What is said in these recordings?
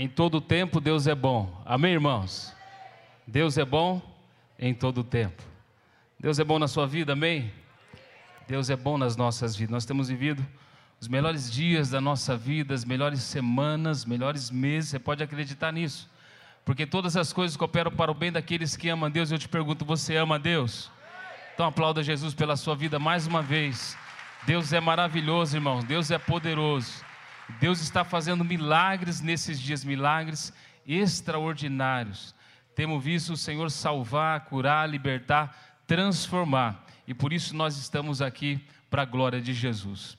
Em todo tempo Deus é bom. Amém, irmãos? Deus é bom em todo tempo. Deus é bom na sua vida, amém? Deus é bom nas nossas vidas. Nós temos vivido os melhores dias da nossa vida, as melhores semanas, melhores meses. Você pode acreditar nisso. Porque todas as coisas cooperam para o bem daqueles que amam Deus. Eu te pergunto, você ama Deus? Então aplauda Jesus pela sua vida mais uma vez. Deus é maravilhoso, irmãos. Deus é poderoso. Deus está fazendo milagres nesses dias, milagres extraordinários. Temos visto o Senhor salvar, curar, libertar, transformar. E por isso nós estamos aqui para a glória de Jesus.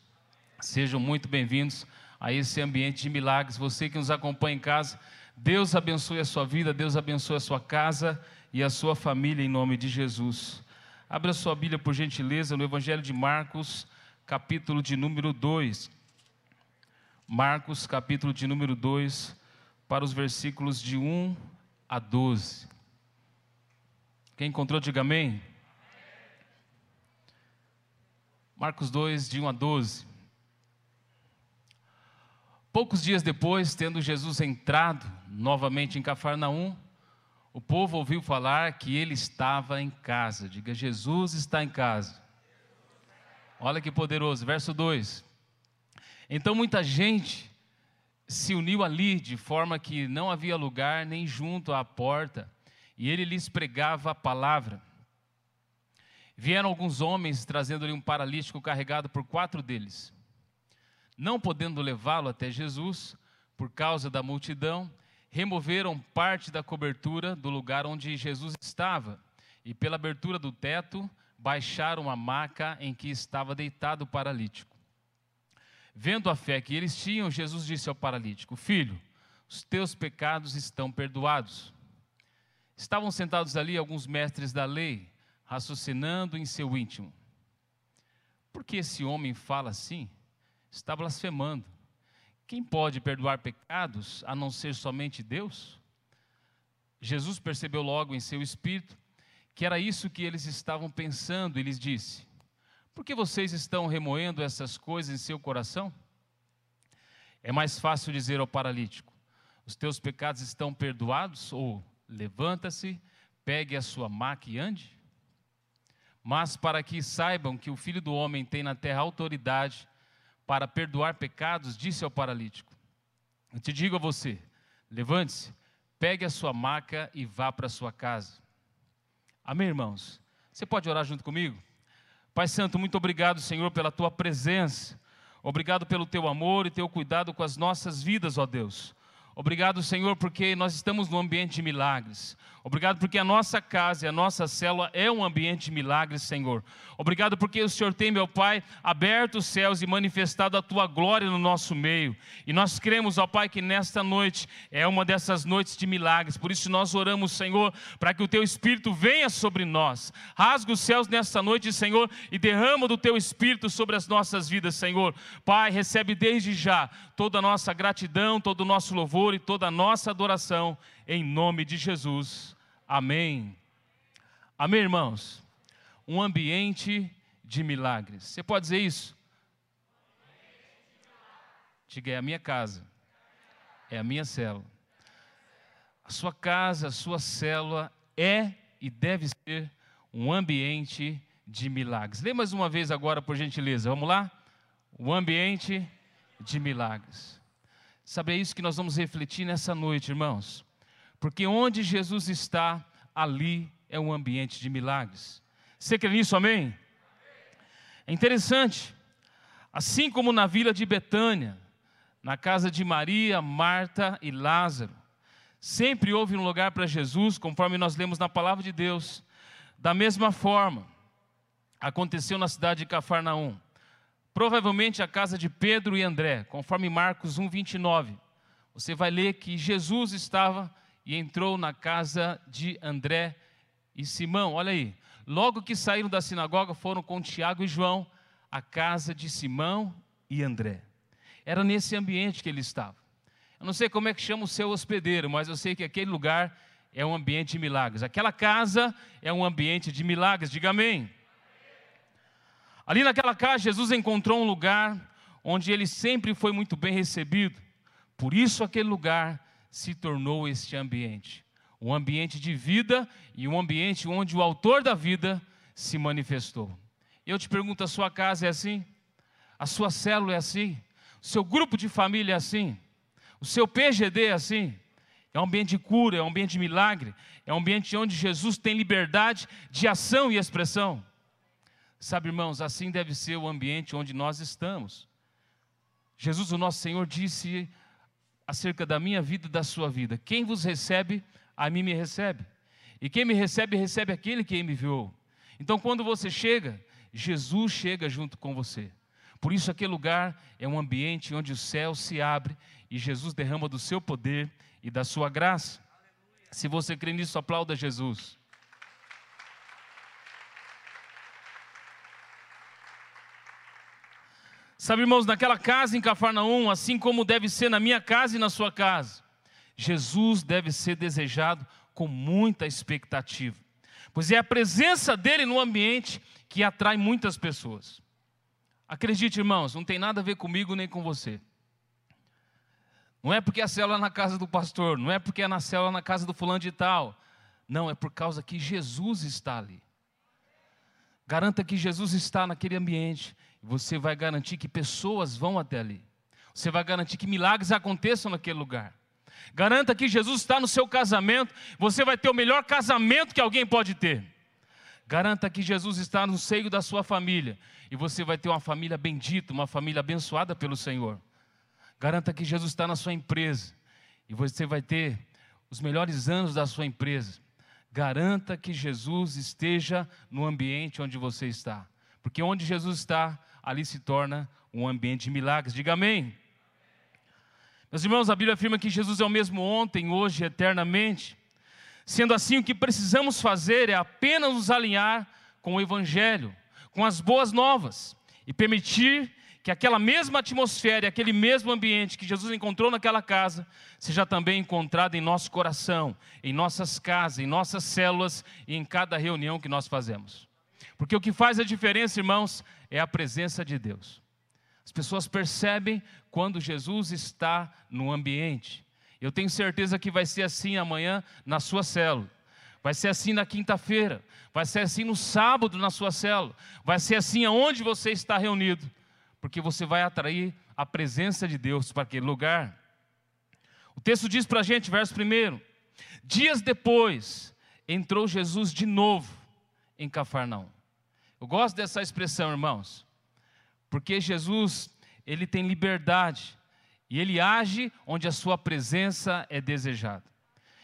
Sejam muito bem-vindos a esse ambiente de milagres. Você que nos acompanha em casa, Deus abençoe a sua vida, Deus abençoe a sua casa e a sua família em nome de Jesus. Abra sua Bíblia, por gentileza, no Evangelho de Marcos, capítulo de número 2. Marcos, capítulo de número 2, para os versículos de 1 a 12. Quem encontrou, diga amém. Marcos 2, de 1 a 12. Poucos dias depois, tendo Jesus entrado novamente em Cafarnaum, o povo ouviu falar que ele estava em casa. Diga, Jesus está em casa. Olha que poderoso. Verso 2. Então muita gente se uniu ali, de forma que não havia lugar nem junto à porta, e ele lhes pregava a palavra. Vieram alguns homens trazendo-lhe um paralítico carregado por quatro deles. Não podendo levá-lo até Jesus, por causa da multidão, removeram parte da cobertura do lugar onde Jesus estava, e pela abertura do teto, baixaram a maca em que estava deitado o paralítico. Vendo a fé que eles tinham, Jesus disse ao paralítico: Filho, os teus pecados estão perdoados. Estavam sentados ali alguns mestres da lei, raciocinando em seu íntimo. Por que esse homem fala assim? Está blasfemando. Quem pode perdoar pecados a não ser somente Deus? Jesus percebeu logo em seu espírito que era isso que eles estavam pensando e lhes disse: por que vocês estão remoendo essas coisas em seu coração? É mais fácil dizer ao paralítico: Os teus pecados estão perdoados, ou levanta-se, pegue a sua maca e ande? Mas para que saibam que o filho do homem tem na terra autoridade para perdoar pecados, disse ao paralítico: Eu te digo a você: levante-se, pegue a sua maca e vá para sua casa. Amém, irmãos? Você pode orar junto comigo? Pai Santo, muito obrigado, Senhor, pela tua presença. Obrigado pelo teu amor e teu cuidado com as nossas vidas, ó Deus. Obrigado, Senhor, porque nós estamos num ambiente de milagres. Obrigado porque a nossa casa e a nossa célula é um ambiente de milagres, Senhor. Obrigado porque o Senhor tem, meu Pai, aberto os céus e manifestado a tua glória no nosso meio. E nós cremos, ó Pai, que nesta noite é uma dessas noites de milagres. Por isso nós oramos, Senhor, para que o teu espírito venha sobre nós. Rasga os céus nesta noite, Senhor, e derrama do teu espírito sobre as nossas vidas, Senhor. Pai, recebe desde já toda a nossa gratidão, todo o nosso louvor e toda a nossa adoração em nome de Jesus. Amém. Amém, irmãos? Um ambiente de milagres. Você pode dizer isso? Diga, é a minha casa, é a minha célula. A sua casa, a sua célula é e deve ser um ambiente de milagres. Lê mais uma vez agora, por gentileza. Vamos lá? O ambiente de milagres. Sabe, é isso que nós vamos refletir nessa noite, irmãos. Porque onde Jesus está, ali é um ambiente de milagres. Você crê nisso, amém? É interessante. Assim como na vila de Betânia, na casa de Maria, Marta e Lázaro, sempre houve um lugar para Jesus, conforme nós lemos na palavra de Deus. Da mesma forma, aconteceu na cidade de Cafarnaum. Provavelmente a casa de Pedro e André, conforme Marcos 1:29. Você vai ler que Jesus estava e entrou na casa de André e Simão. Olha aí. Logo que saíram da sinagoga, foram com Tiago e João à casa de Simão e André. Era nesse ambiente que ele estava. Eu não sei como é que chama o seu hospedeiro, mas eu sei que aquele lugar é um ambiente de milagres. Aquela casa é um ambiente de milagres. Diga amém. Ali naquela casa, Jesus encontrou um lugar onde ele sempre foi muito bem recebido. Por isso, aquele lugar se tornou este ambiente. Um ambiente de vida e um ambiente onde o autor da vida se manifestou. Eu te pergunto: a sua casa é assim? A sua célula é assim? O seu grupo de família é assim? O seu PGD é assim? É um ambiente de cura, é um ambiente de milagre, é um ambiente onde Jesus tem liberdade de ação e expressão. Sabe, irmãos, assim deve ser o ambiente onde nós estamos. Jesus, o nosso Senhor, disse acerca da minha vida e da sua vida: Quem vos recebe, a mim me recebe. E quem me recebe, recebe aquele que me enviou. Então, quando você chega, Jesus chega junto com você. Por isso, aquele lugar é um ambiente onde o céu se abre e Jesus derrama do seu poder e da sua graça. Se você crê nisso, aplauda Jesus. Sabe, irmãos, naquela casa em Cafarnaum, assim como deve ser na minha casa e na sua casa, Jesus deve ser desejado com muita expectativa, pois é a presença dele no ambiente que atrai muitas pessoas. Acredite, irmãos, não tem nada a ver comigo nem com você. Não é porque a célula é na casa do pastor, não é porque é na célula na casa do fulano de tal. Não, é por causa que Jesus está ali. Garanta que Jesus está naquele ambiente. Você vai garantir que pessoas vão até ali. Você vai garantir que milagres aconteçam naquele lugar. Garanta que Jesus está no seu casamento. Você vai ter o melhor casamento que alguém pode ter. Garanta que Jesus está no seio da sua família. E você vai ter uma família bendita, uma família abençoada pelo Senhor. Garanta que Jesus está na sua empresa e você vai ter os melhores anos da sua empresa. Garanta que Jesus esteja no ambiente onde você está, porque onde Jesus está, ali se torna um ambiente de milagres. Diga amém. Meus irmãos, a Bíblia afirma que Jesus é o mesmo ontem, hoje, eternamente. Sendo assim, o que precisamos fazer é apenas nos alinhar com o Evangelho, com as boas novas, e permitir que aquela mesma atmosfera, aquele mesmo ambiente que Jesus encontrou naquela casa, seja também encontrado em nosso coração, em nossas casas, em nossas células e em cada reunião que nós fazemos. Porque o que faz a diferença, irmãos, é a presença de Deus. As pessoas percebem quando Jesus está no ambiente. Eu tenho certeza que vai ser assim amanhã na sua célula. Vai ser assim na quinta-feira, vai ser assim no sábado na sua célula, vai ser assim aonde você está reunido porque você vai atrair a presença de Deus para aquele lugar. O texto diz para a gente, verso 1: Dias depois, entrou Jesus de novo em Cafarnaum. Eu gosto dessa expressão, irmãos, porque Jesus, ele tem liberdade e ele age onde a sua presença é desejada.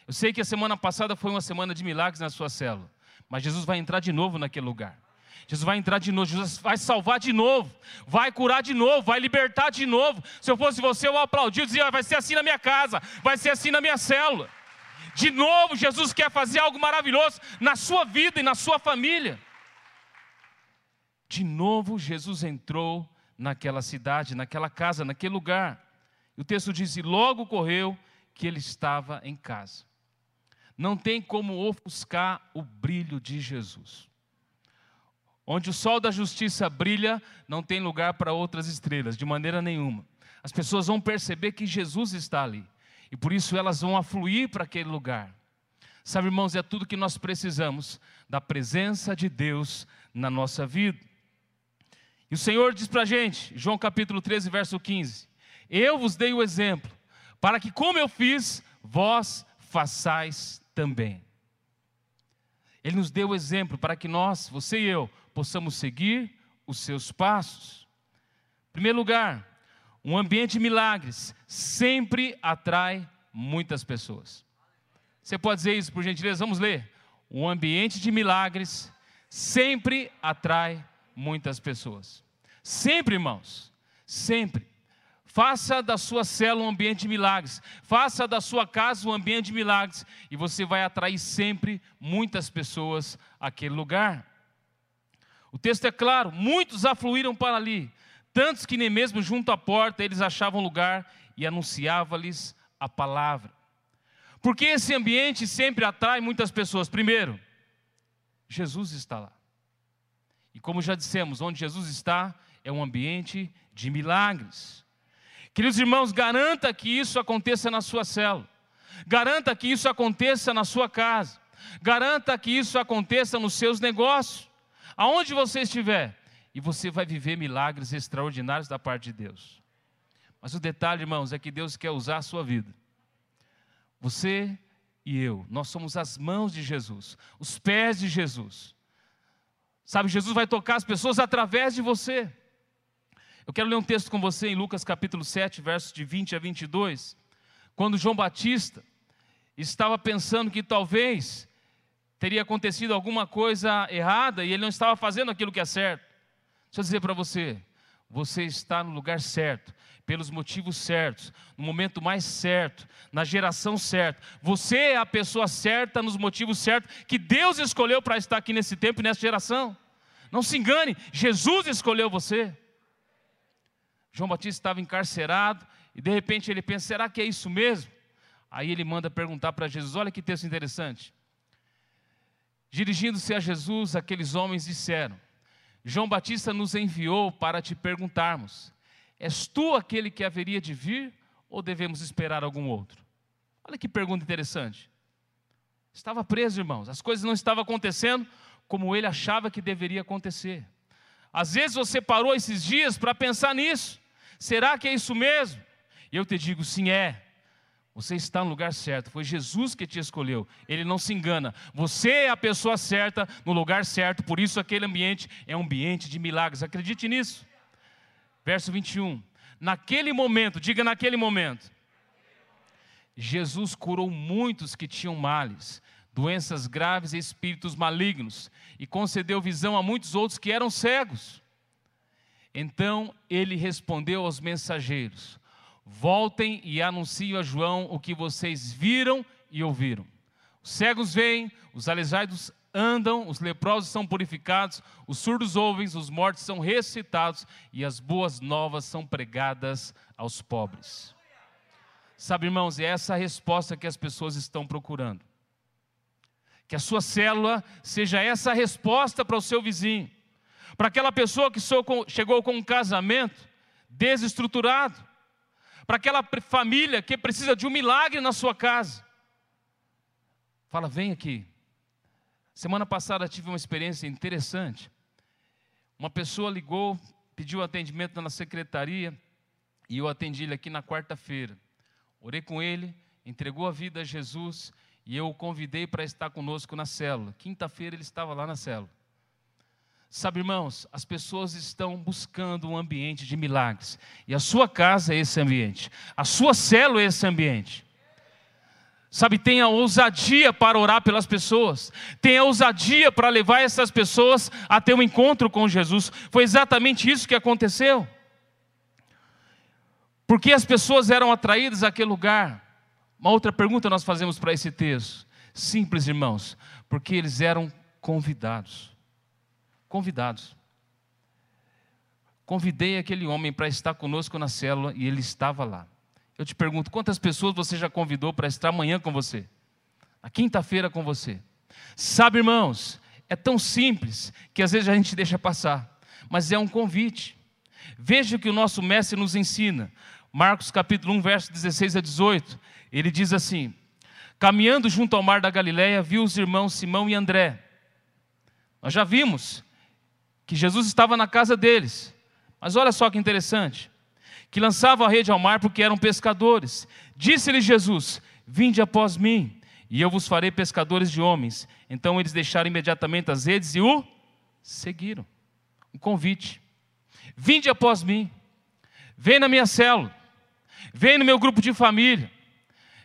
Eu sei que a semana passada foi uma semana de milagres na sua célula, mas Jesus vai entrar de novo naquele lugar. Jesus vai entrar de novo, Jesus vai salvar de novo, vai curar de novo, vai libertar de novo. Se eu fosse você, eu aplaudia, eu dizia: vai ser assim na minha casa, vai ser assim na minha célula. De novo, Jesus quer fazer algo maravilhoso na sua vida e na sua família. De novo, Jesus entrou naquela cidade, naquela casa, naquele lugar. E o texto diz: e logo correu que ele estava em casa. Não tem como ofuscar o brilho de Jesus. Onde o sol da justiça brilha, não tem lugar para outras estrelas, de maneira nenhuma. As pessoas vão perceber que Jesus está ali, e por isso elas vão afluir para aquele lugar. Sabe, irmãos, é tudo que nós precisamos da presença de Deus na nossa vida. E o Senhor diz para a gente, João capítulo 13, verso 15: Eu vos dei o exemplo, para que, como eu fiz, vós façais também. Ele nos deu o exemplo para que nós, você e eu, possamos seguir os seus passos. Em primeiro lugar, um ambiente de milagres sempre atrai muitas pessoas. Você pode dizer isso por gentileza? Vamos ler. Um ambiente de milagres sempre atrai muitas pessoas. Sempre, irmãos, sempre. Faça da sua célula um ambiente de milagres. Faça da sua casa um ambiente de milagres. E você vai atrair sempre muitas pessoas àquele lugar. O texto é claro: muitos afluíram para ali, tantos que nem mesmo junto à porta eles achavam lugar e anunciava-lhes a palavra. Porque esse ambiente sempre atrai muitas pessoas. Primeiro, Jesus está lá. E como já dissemos, onde Jesus está é um ambiente de milagres. Queridos irmãos, garanta que isso aconteça na sua célula. Garanta que isso aconteça na sua casa. Garanta que isso aconteça nos seus negócios. Aonde você estiver. E você vai viver milagres extraordinários da parte de Deus. Mas o detalhe, irmãos, é que Deus quer usar a sua vida. Você e eu, nós somos as mãos de Jesus, os pés de Jesus. Sabe, Jesus vai tocar as pessoas através de você. Eu quero ler um texto com você em Lucas capítulo 7, versos de 20 a 22, quando João Batista estava pensando que talvez teria acontecido alguma coisa errada e ele não estava fazendo aquilo que é certo. Deixa eu dizer para você, você está no lugar certo, pelos motivos certos, no momento mais certo, na geração certa. Você é a pessoa certa nos motivos certos que Deus escolheu para estar aqui nesse tempo e nessa geração. Não se engane, Jesus escolheu você. João Batista estava encarcerado e de repente ele pensa: será que é isso mesmo? Aí ele manda perguntar para Jesus: olha que texto interessante. Dirigindo-se a Jesus, aqueles homens disseram: João Batista nos enviou para te perguntarmos: És tu aquele que haveria de vir ou devemos esperar algum outro? Olha que pergunta interessante. Estava preso, irmãos, as coisas não estavam acontecendo como ele achava que deveria acontecer. Às vezes você parou esses dias para pensar nisso. Será que é isso mesmo? E eu te digo, sim, é. Você está no lugar certo, foi Jesus que te escolheu, ele não se engana. Você é a pessoa certa, no lugar certo, por isso aquele ambiente é um ambiente de milagres. Acredite nisso. Verso 21. Naquele momento, diga naquele momento, Jesus curou muitos que tinham males, doenças graves e espíritos malignos, e concedeu visão a muitos outros que eram cegos. Então ele respondeu aos mensageiros: Voltem e anunciem a João o que vocês viram e ouviram. Os cegos veem, os aleijados andam, os leprosos são purificados, os surdos ouvem, os mortos são ressuscitados e as boas novas são pregadas aos pobres. Sabe, irmãos, é essa a resposta que as pessoas estão procurando. Que a sua célula seja essa a resposta para o seu vizinho para aquela pessoa que chegou com um casamento desestruturado, para aquela família que precisa de um milagre na sua casa. Fala, vem aqui. Semana passada tive uma experiência interessante. Uma pessoa ligou, pediu atendimento na secretaria e eu atendi ele aqui na quarta-feira. Orei com ele, entregou a vida a Jesus e eu o convidei para estar conosco na célula. Quinta-feira ele estava lá na célula. Sabe, irmãos, as pessoas estão buscando um ambiente de milagres. E a sua casa é esse ambiente. A sua célula é esse ambiente. Sabe, tenha ousadia para orar pelas pessoas. Tenha ousadia para levar essas pessoas a ter um encontro com Jesus. Foi exatamente isso que aconteceu. Porque as pessoas eram atraídas àquele lugar. Uma outra pergunta nós fazemos para esse texto. Simples, irmãos. Porque eles eram convidados convidados. Convidei aquele homem para estar conosco na célula e ele estava lá. Eu te pergunto, quantas pessoas você já convidou para estar amanhã com você? Na quinta-feira com você? Sabe, irmãos, é tão simples que às vezes a gente deixa passar, mas é um convite. Veja o que o nosso mestre nos ensina. Marcos capítulo 1, verso 16 a 18. Ele diz assim: Caminhando junto ao mar da Galileia, viu os irmãos Simão e André. Nós já vimos que Jesus estava na casa deles. Mas olha só que interessante: que lançavam a rede ao mar porque eram pescadores. Disse-lhe Jesus: Vinde após mim, e eu vos farei pescadores de homens. Então eles deixaram imediatamente as redes e o seguiram. Um convite. Vinde após mim. Vem na minha célula. Vem no meu grupo de família.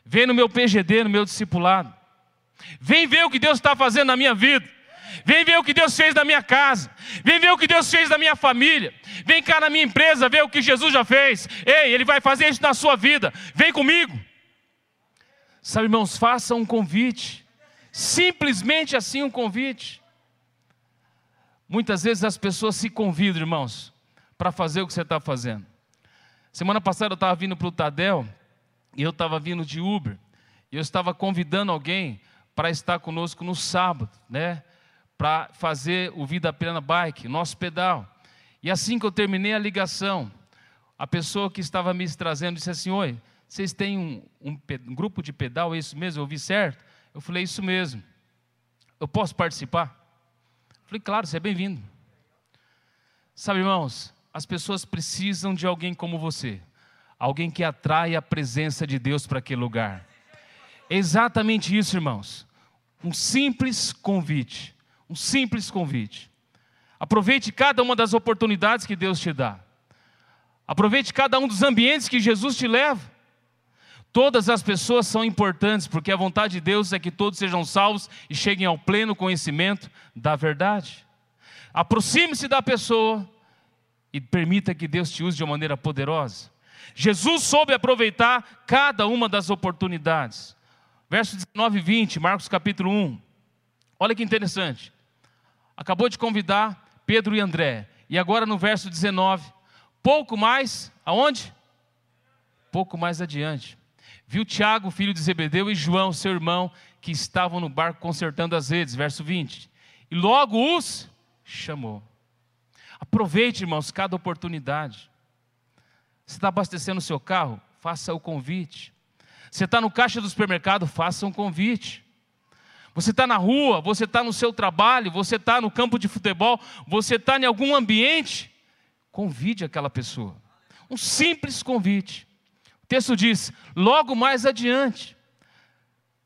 Vem no meu PGD, no meu discipulado. Vem ver o que Deus está fazendo na minha vida. Vem ver o que Deus fez na minha casa. Vem ver o que Deus fez na minha família. Vem cá na minha empresa ver o que Jesus já fez. Ei, Ele vai fazer isso na sua vida. Vem comigo. Sabe, irmãos, faça um convite. Simplesmente assim um convite. Muitas vezes as pessoas se convidam, irmãos, para fazer o que você está fazendo. Semana passada eu estava vindo para o Tadel e eu estava vindo de Uber. E eu estava convidando alguém para estar conosco no sábado, né? Para fazer o Vida Plena Bike, nosso pedal. E assim que eu terminei a ligação, a pessoa que estava me trazendo disse assim: Oi, vocês têm um, um, um grupo de pedal, é isso mesmo? Eu ouvi certo? Eu falei, isso mesmo. Eu posso participar? Eu falei, claro, você é bem-vindo. Sabe, irmãos, as pessoas precisam de alguém como você, alguém que atrai a presença de Deus para aquele lugar. É exatamente isso, irmãos. Um simples convite. Um simples convite. Aproveite cada uma das oportunidades que Deus te dá. Aproveite cada um dos ambientes que Jesus te leva. Todas as pessoas são importantes, porque a vontade de Deus é que todos sejam salvos e cheguem ao pleno conhecimento da verdade. Aproxime-se da pessoa e permita que Deus te use de uma maneira poderosa. Jesus soube aproveitar cada uma das oportunidades. Verso 19 e 20, Marcos capítulo 1. Olha que interessante. Acabou de convidar Pedro e André. E agora no verso 19, pouco mais, aonde? Pouco mais adiante. Viu Tiago, filho de Zebedeu, e João, seu irmão, que estavam no barco consertando as redes. Verso 20. E logo os chamou. Aproveite, irmãos, cada oportunidade. Você está abastecendo o seu carro? Faça o convite. Você está no caixa do supermercado? Faça um convite. Você está na rua, você está no seu trabalho, você está no campo de futebol, você está em algum ambiente, convide aquela pessoa. Um simples convite. O texto diz: logo mais adiante,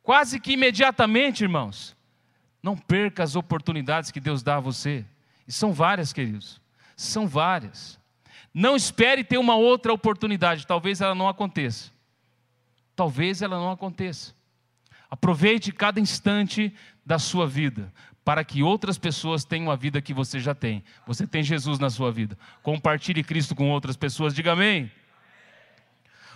quase que imediatamente, irmãos, não perca as oportunidades que Deus dá a você. E são várias, queridos. São várias. Não espere ter uma outra oportunidade, talvez ela não aconteça. Talvez ela não aconteça. Aproveite cada instante da sua vida para que outras pessoas tenham a vida que você já tem. Você tem Jesus na sua vida. Compartilhe Cristo com outras pessoas. Diga amém.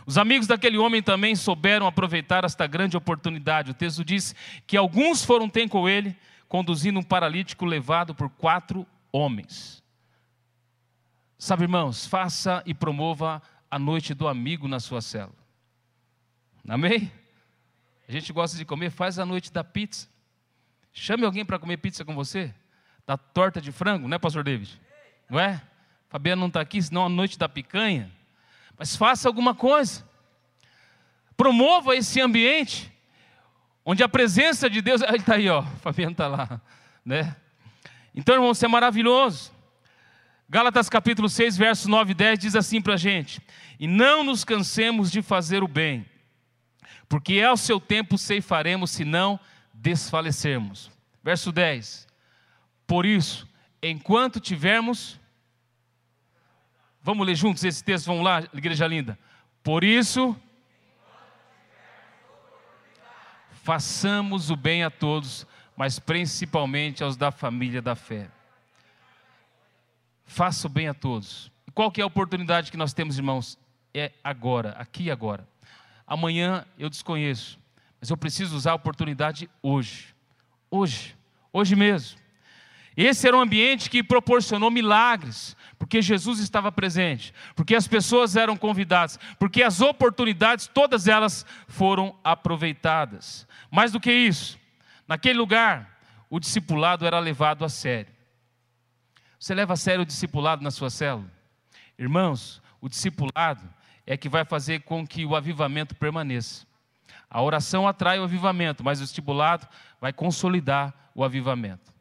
Os amigos daquele homem também souberam aproveitar esta grande oportunidade. O texto diz que alguns foram ter com ele, conduzindo um paralítico levado por quatro homens. Sabe, irmãos, faça e promova a noite do amigo na sua cela. Amém? A gente gosta de comer, faz a noite da pizza. Chame alguém para comer pizza com você. Da torta de frango, não é, pastor David? Não é? Fabiano não está aqui, senão a noite da picanha. Mas faça alguma coisa. Promova esse ambiente onde a presença de Deus. Ele está aí, ó. Fabiano está lá. Né? Então, irmão, isso é maravilhoso. Gálatas capítulo 6, versos 9 e 10 diz assim para a gente: E não nos cansemos de fazer o bem porque ao seu tempo ceifaremos se não desfalecermos. Verso 10. Por isso, enquanto tivermos. Vamos ler juntos esse texto, vamos lá, igreja linda. Por isso, façamos o bem a todos, mas principalmente aos da família da fé. Faça o bem a todos. qual que é a oportunidade que nós temos, irmãos? É agora, aqui e agora. Amanhã eu desconheço, mas eu preciso usar a oportunidade hoje. Hoje, hoje mesmo. Esse era um ambiente que proporcionou milagres, porque Jesus estava presente, porque as pessoas eram convidadas, porque as oportunidades, todas elas foram aproveitadas. Mais do que isso, naquele lugar, o discipulado era levado a sério. Você leva a sério o discipulado na sua célula? Irmãos, o discipulado é que vai fazer com que o avivamento permaneça. A oração atrai o avivamento, mas o estipulado vai consolidar o avivamento.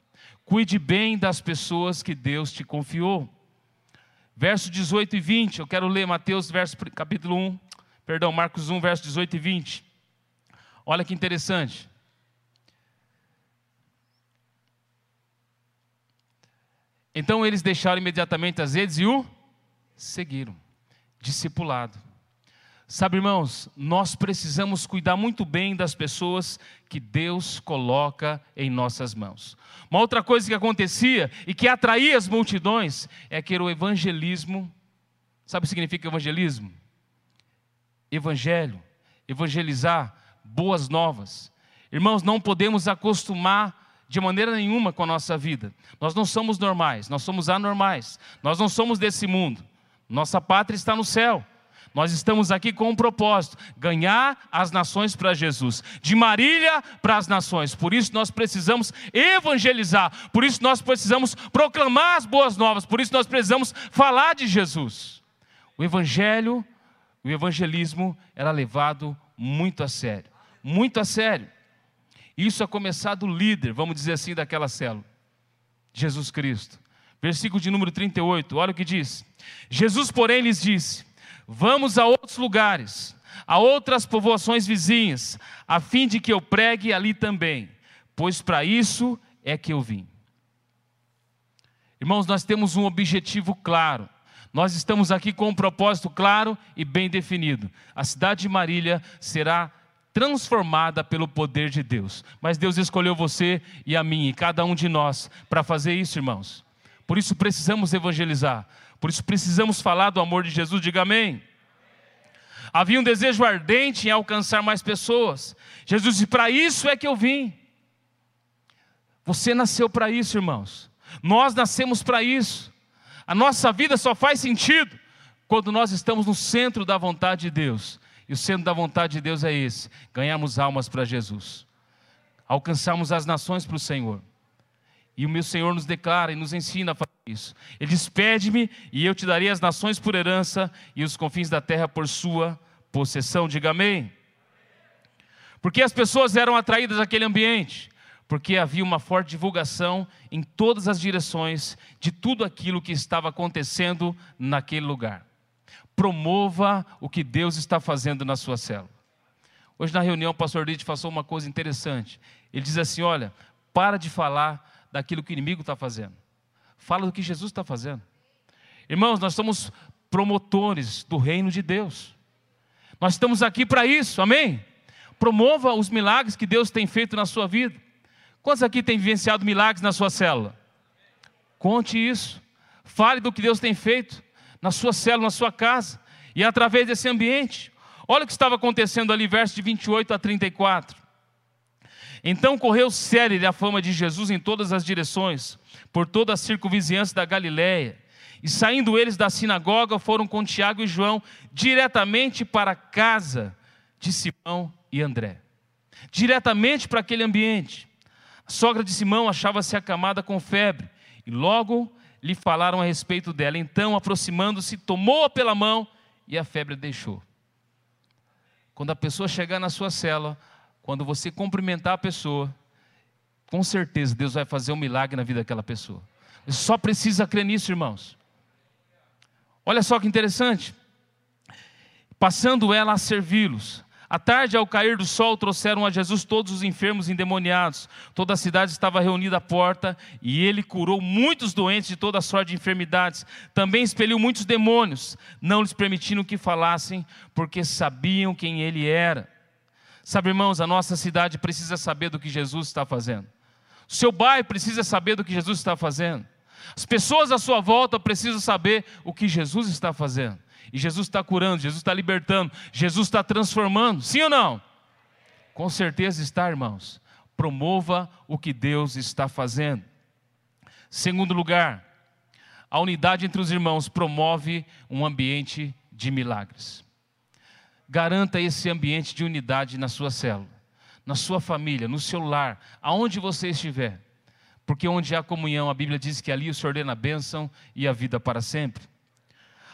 Cuide bem das pessoas que Deus te confiou. Verso 18 e 20, eu quero ler Mateus, verso, capítulo 1, perdão, Marcos 1, verso 18 e 20. Olha que interessante. Então eles deixaram imediatamente as redes e o seguiram discipulado. Sabe, irmãos, nós precisamos cuidar muito bem das pessoas que Deus coloca em nossas mãos. Uma outra coisa que acontecia e que atraía as multidões é que era o evangelismo. Sabe o que significa evangelismo? Evangelho, evangelizar, boas novas. Irmãos, não podemos acostumar de maneira nenhuma com a nossa vida. Nós não somos normais, nós somos anormais. Nós não somos desse mundo. Nossa pátria está no céu. Nós estamos aqui com um propósito: ganhar as nações para Jesus, de Marília para as nações. Por isso nós precisamos evangelizar, por isso nós precisamos proclamar as boas novas, por isso nós precisamos falar de Jesus. O Evangelho o evangelismo era levado muito a sério. Muito a sério. Isso a começar do líder, vamos dizer assim, daquela célula. Jesus Cristo. Versículo de número 38, olha o que diz. Jesus, porém, lhes disse: Vamos a outros lugares, a outras povoações vizinhas, a fim de que eu pregue ali também, pois para isso é que eu vim. Irmãos, nós temos um objetivo claro. Nós estamos aqui com um propósito claro e bem definido. A cidade de Marília será transformada pelo poder de Deus. Mas Deus escolheu você e a mim e cada um de nós para fazer isso, irmãos. Por isso precisamos evangelizar. Por isso precisamos falar do amor de Jesus. Diga amém. Havia um desejo ardente em alcançar mais pessoas. Jesus disse: Para isso é que eu vim. Você nasceu para isso, irmãos. Nós nascemos para isso. A nossa vida só faz sentido quando nós estamos no centro da vontade de Deus. E o centro da vontade de Deus é esse: ganharmos almas para Jesus, alcançarmos as nações para o Senhor. E o meu Senhor nos declara e nos ensina a fazer isso. Ele diz: Pede-me, e eu te darei as nações por herança e os confins da terra por sua possessão. Diga amém. Porque as pessoas eram atraídas àquele ambiente, porque havia uma forte divulgação em todas as direções de tudo aquilo que estava acontecendo naquele lugar. Promova o que Deus está fazendo na sua célula. Hoje na reunião o pastor Lite passou uma coisa interessante. Ele diz assim: olha, para de falar daquilo que o inimigo está fazendo. Fala do que Jesus está fazendo. Irmãos, nós somos promotores do reino de Deus. Nós estamos aqui para isso, amém? Promova os milagres que Deus tem feito na sua vida. Quantos aqui têm vivenciado milagres na sua célula? Conte isso. Fale do que Deus tem feito na sua célula, na sua casa e através desse ambiente. Olha o que estava acontecendo ali, verso de 28 a 34. Então correu séria a fama de Jesus em todas as direções, por toda a circunvizinhança da Galiléia. E saindo eles da sinagoga, foram com Tiago e João diretamente para a casa de Simão e André. Diretamente para aquele ambiente. A sogra de Simão achava-se acamada com febre, e logo lhe falaram a respeito dela. Então, aproximando-se, tomou-a pela mão e a febre deixou. Quando a pessoa chegar na sua cela, quando você cumprimentar a pessoa, com certeza Deus vai fazer um milagre na vida daquela pessoa. Você só precisa crer nisso, irmãos. Olha só que interessante. Passando ela a servi-los. À tarde, ao cair do sol, trouxeram a Jesus todos os enfermos endemoniados. Toda a cidade estava reunida à porta e ele curou muitos doentes de toda sorte de enfermidades. Também expeliu muitos demônios, não lhes permitindo que falassem, porque sabiam quem ele era. Sabe, irmãos, a nossa cidade precisa saber do que Jesus está fazendo. O seu bairro precisa saber do que Jesus está fazendo. As pessoas à sua volta precisam saber o que Jesus está fazendo. E Jesus está curando, Jesus está libertando, Jesus está transformando. Sim ou não? Com certeza está, irmãos. Promova o que Deus está fazendo. Segundo lugar, a unidade entre os irmãos promove um ambiente de milagres. Garanta esse ambiente de unidade na sua célula, na sua família, no seu lar, aonde você estiver. Porque onde há comunhão, a Bíblia diz que ali o Senhor ordena a bênção e a vida para sempre.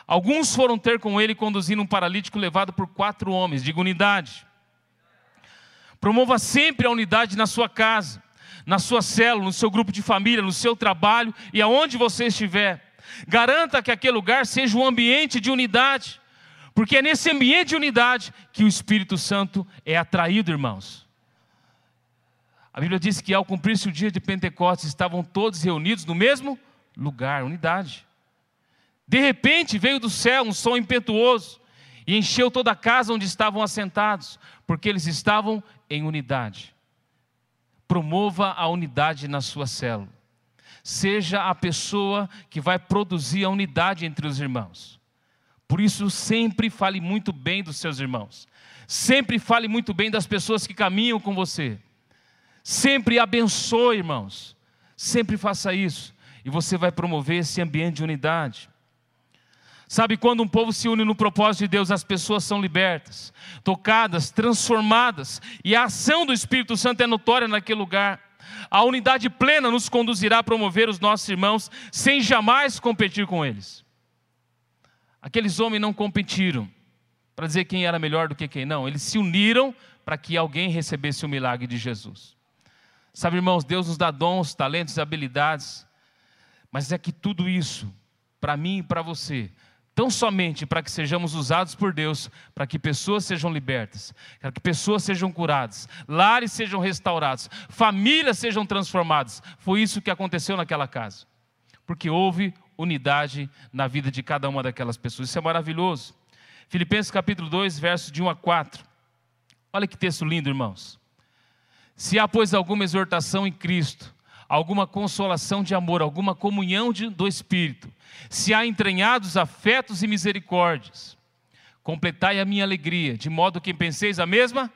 Alguns foram ter com ele conduzindo um paralítico levado por quatro homens, de unidade. Promova sempre a unidade na sua casa, na sua célula, no seu grupo de família, no seu trabalho e aonde você estiver. Garanta que aquele lugar seja um ambiente de unidade, porque é nesse ambiente de unidade que o Espírito Santo é atraído, irmãos. A Bíblia diz que ao cumprir-se o dia de Pentecostes, estavam todos reunidos no mesmo lugar, unidade. De repente veio do céu um som impetuoso e encheu toda a casa onde estavam assentados, porque eles estavam em unidade. Promova a unidade na sua célula. Seja a pessoa que vai produzir a unidade entre os irmãos. Por isso, sempre fale muito bem dos seus irmãos. Sempre fale muito bem das pessoas que caminham com você. Sempre abençoe, irmãos. Sempre faça isso. E você vai promover esse ambiente de unidade. Sabe, quando um povo se une no propósito de Deus, as pessoas são libertas, tocadas, transformadas, e a ação do Espírito Santo é notória naquele lugar. A unidade plena nos conduzirá a promover os nossos irmãos sem jamais competir com eles. Aqueles homens não competiram, para dizer quem era melhor do que quem não. Eles se uniram para que alguém recebesse o milagre de Jesus. Sabe, irmãos, Deus nos dá dons, talentos e habilidades, mas é que tudo isso, para mim e para você, tão somente para que sejamos usados por Deus, para que pessoas sejam libertas, para que pessoas sejam curadas, lares sejam restaurados, famílias sejam transformadas. Foi isso que aconteceu naquela casa, porque houve unidade na vida de cada uma daquelas pessoas. Isso é maravilhoso. Filipenses capítulo 2, versos de 1 a 4. Olha que texto lindo, irmãos. Se há, pois, alguma exortação em Cristo, alguma consolação de amor, alguma comunhão de, do Espírito, se há entranhados afetos e misericórdias, completai a minha alegria, de modo que penseis a mesma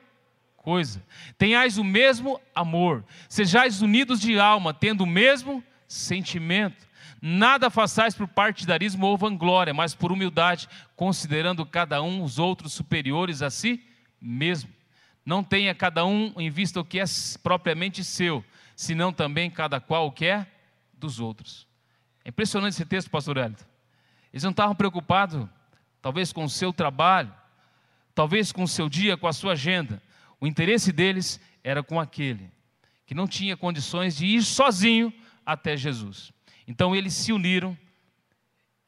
coisa, tenhais o mesmo amor, sejais unidos de alma, tendo o mesmo sentimento. Nada façais por partidarismo ou vanglória, mas por humildade, considerando cada um os outros superiores a si mesmo. Não tenha cada um em vista o que é propriamente seu, senão também cada qual o que é dos outros. É impressionante esse texto, pastor Hélio. Eles não estavam preocupados, talvez com o seu trabalho, talvez com o seu dia, com a sua agenda. O interesse deles era com aquele que não tinha condições de ir sozinho até Jesus. Então eles se uniram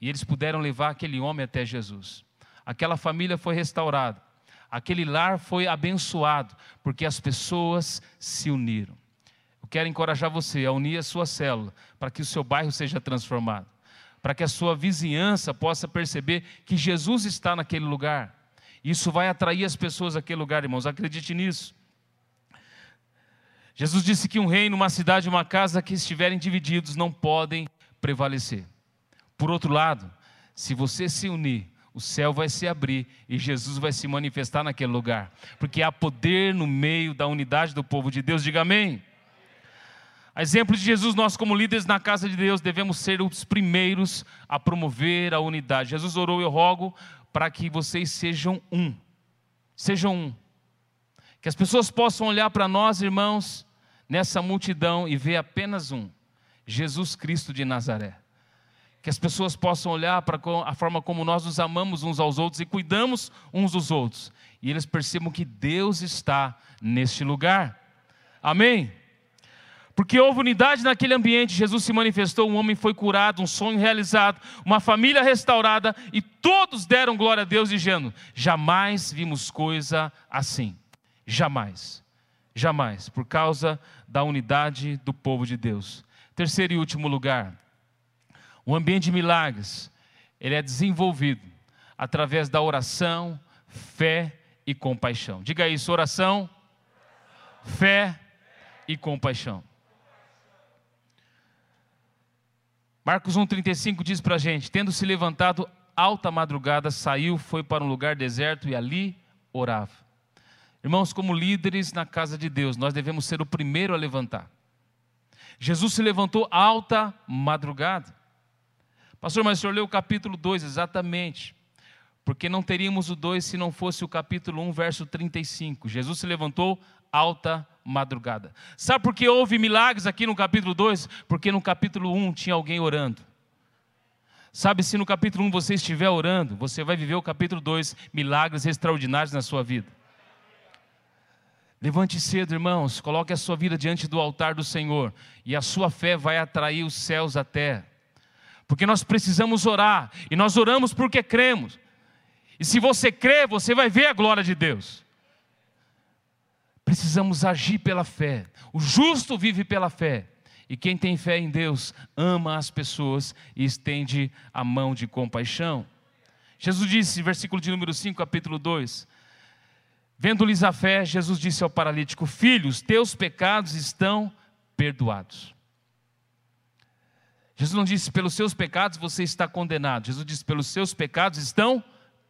e eles puderam levar aquele homem até Jesus. Aquela família foi restaurada, aquele lar foi abençoado, porque as pessoas se uniram quero encorajar você a unir a sua célula para que o seu bairro seja transformado, para que a sua vizinhança possa perceber que Jesus está naquele lugar. Isso vai atrair as pessoas àquele lugar, irmãos, acredite nisso. Jesus disse que um reino, uma cidade, uma casa que estiverem divididos não podem prevalecer. Por outro lado, se você se unir, o céu vai se abrir e Jesus vai se manifestar naquele lugar, porque há poder no meio da unidade do povo de Deus. Diga amém. A exemplo de Jesus, nós, como líderes na casa de Deus, devemos ser os primeiros a promover a unidade. Jesus orou, eu rogo, para que vocês sejam um. Sejam um. Que as pessoas possam olhar para nós, irmãos, nessa multidão e ver apenas um: Jesus Cristo de Nazaré. Que as pessoas possam olhar para a forma como nós nos amamos uns aos outros e cuidamos uns dos outros. E eles percebam que Deus está neste lugar. Amém? Porque houve unidade naquele ambiente, Jesus se manifestou, um homem foi curado, um sonho realizado, uma família restaurada, e todos deram glória a Deus, dizendo: jamais vimos coisa assim. Jamais. Jamais. Por causa da unidade do povo de Deus. Terceiro e último lugar, o ambiente de milagres, ele é desenvolvido através da oração, fé e compaixão. Diga isso: oração, fé e compaixão. Marcos 1,35 diz para a gente: Tendo se levantado alta madrugada, saiu, foi para um lugar deserto e ali orava. Irmãos, como líderes na casa de Deus, nós devemos ser o primeiro a levantar. Jesus se levantou alta madrugada. Pastor, mas o senhor leu o capítulo 2, exatamente. Porque não teríamos o 2 se não fosse o capítulo 1, verso 35. Jesus se levantou alta madrugada. Sabe por que houve milagres aqui no capítulo 2? Porque no capítulo 1 tinha alguém orando. Sabe, se no capítulo 1 você estiver orando, você vai viver o capítulo 2, milagres extraordinários na sua vida. Levante cedo, irmãos, coloque a sua vida diante do altar do Senhor, e a sua fé vai atrair os céus à terra. Porque nós precisamos orar, e nós oramos porque cremos. E se você crê, você vai ver a glória de Deus. Precisamos agir pela fé. O justo vive pela fé. E quem tem fé em Deus ama as pessoas e estende a mão de compaixão. Jesus disse, versículo de número 5, capítulo 2: Vendo-lhes a fé, Jesus disse ao paralítico: Filhos, teus pecados estão perdoados. Jesus não disse, pelos seus pecados você está condenado. Jesus disse, pelos seus pecados estão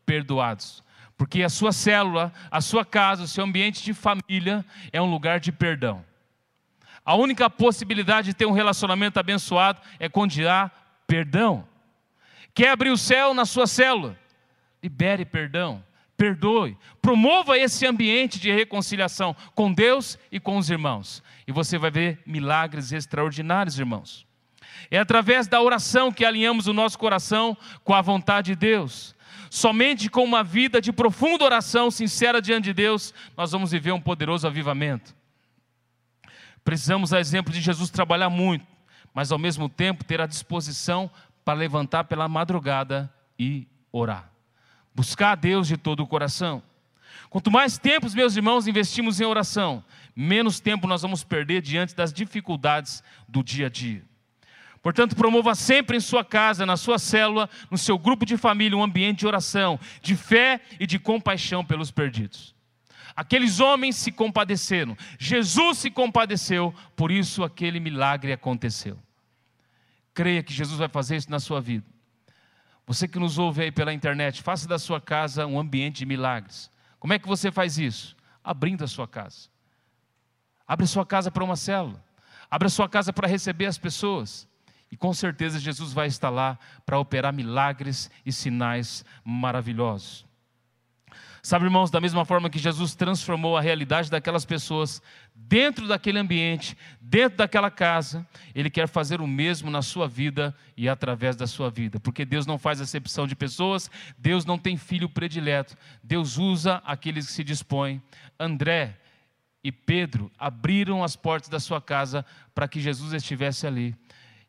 perdoados. Porque a sua célula, a sua casa, o seu ambiente de família é um lugar de perdão. A única possibilidade de ter um relacionamento abençoado é quando há perdão. Quer abrir o céu na sua célula? Libere perdão, perdoe, promova esse ambiente de reconciliação com Deus e com os irmãos. E você vai ver milagres extraordinários, irmãos. É através da oração que alinhamos o nosso coração com a vontade de Deus. Somente com uma vida de profunda oração, sincera diante de Deus, nós vamos viver um poderoso avivamento. Precisamos, a exemplo de Jesus, trabalhar muito, mas ao mesmo tempo ter a disposição para levantar pela madrugada e orar. Buscar a Deus de todo o coração. Quanto mais tempo, meus irmãos, investimos em oração, menos tempo nós vamos perder diante das dificuldades do dia a dia. Portanto, promova sempre em sua casa, na sua célula, no seu grupo de família, um ambiente de oração, de fé e de compaixão pelos perdidos. Aqueles homens se compadeceram, Jesus se compadeceu, por isso aquele milagre aconteceu. Creia que Jesus vai fazer isso na sua vida. Você que nos ouve aí pela internet, faça da sua casa um ambiente de milagres. Como é que você faz isso? Abrindo a sua casa. Abre a sua casa para uma célula. Abre a sua casa para receber as pessoas. E com certeza Jesus vai estar lá para operar milagres e sinais maravilhosos. Sabe, irmãos, da mesma forma que Jesus transformou a realidade daquelas pessoas dentro daquele ambiente, dentro daquela casa, Ele quer fazer o mesmo na sua vida e através da sua vida, porque Deus não faz acepção de pessoas, Deus não tem filho predileto, Deus usa aqueles que se dispõem. André e Pedro abriram as portas da sua casa para que Jesus estivesse ali.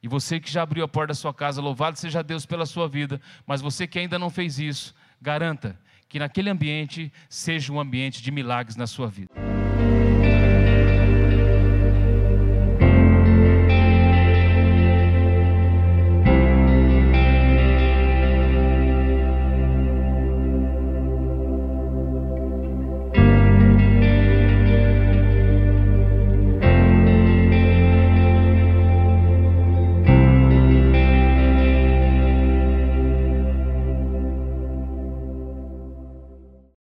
E você que já abriu a porta da sua casa, louvado seja Deus pela sua vida, mas você que ainda não fez isso, garanta que naquele ambiente seja um ambiente de milagres na sua vida.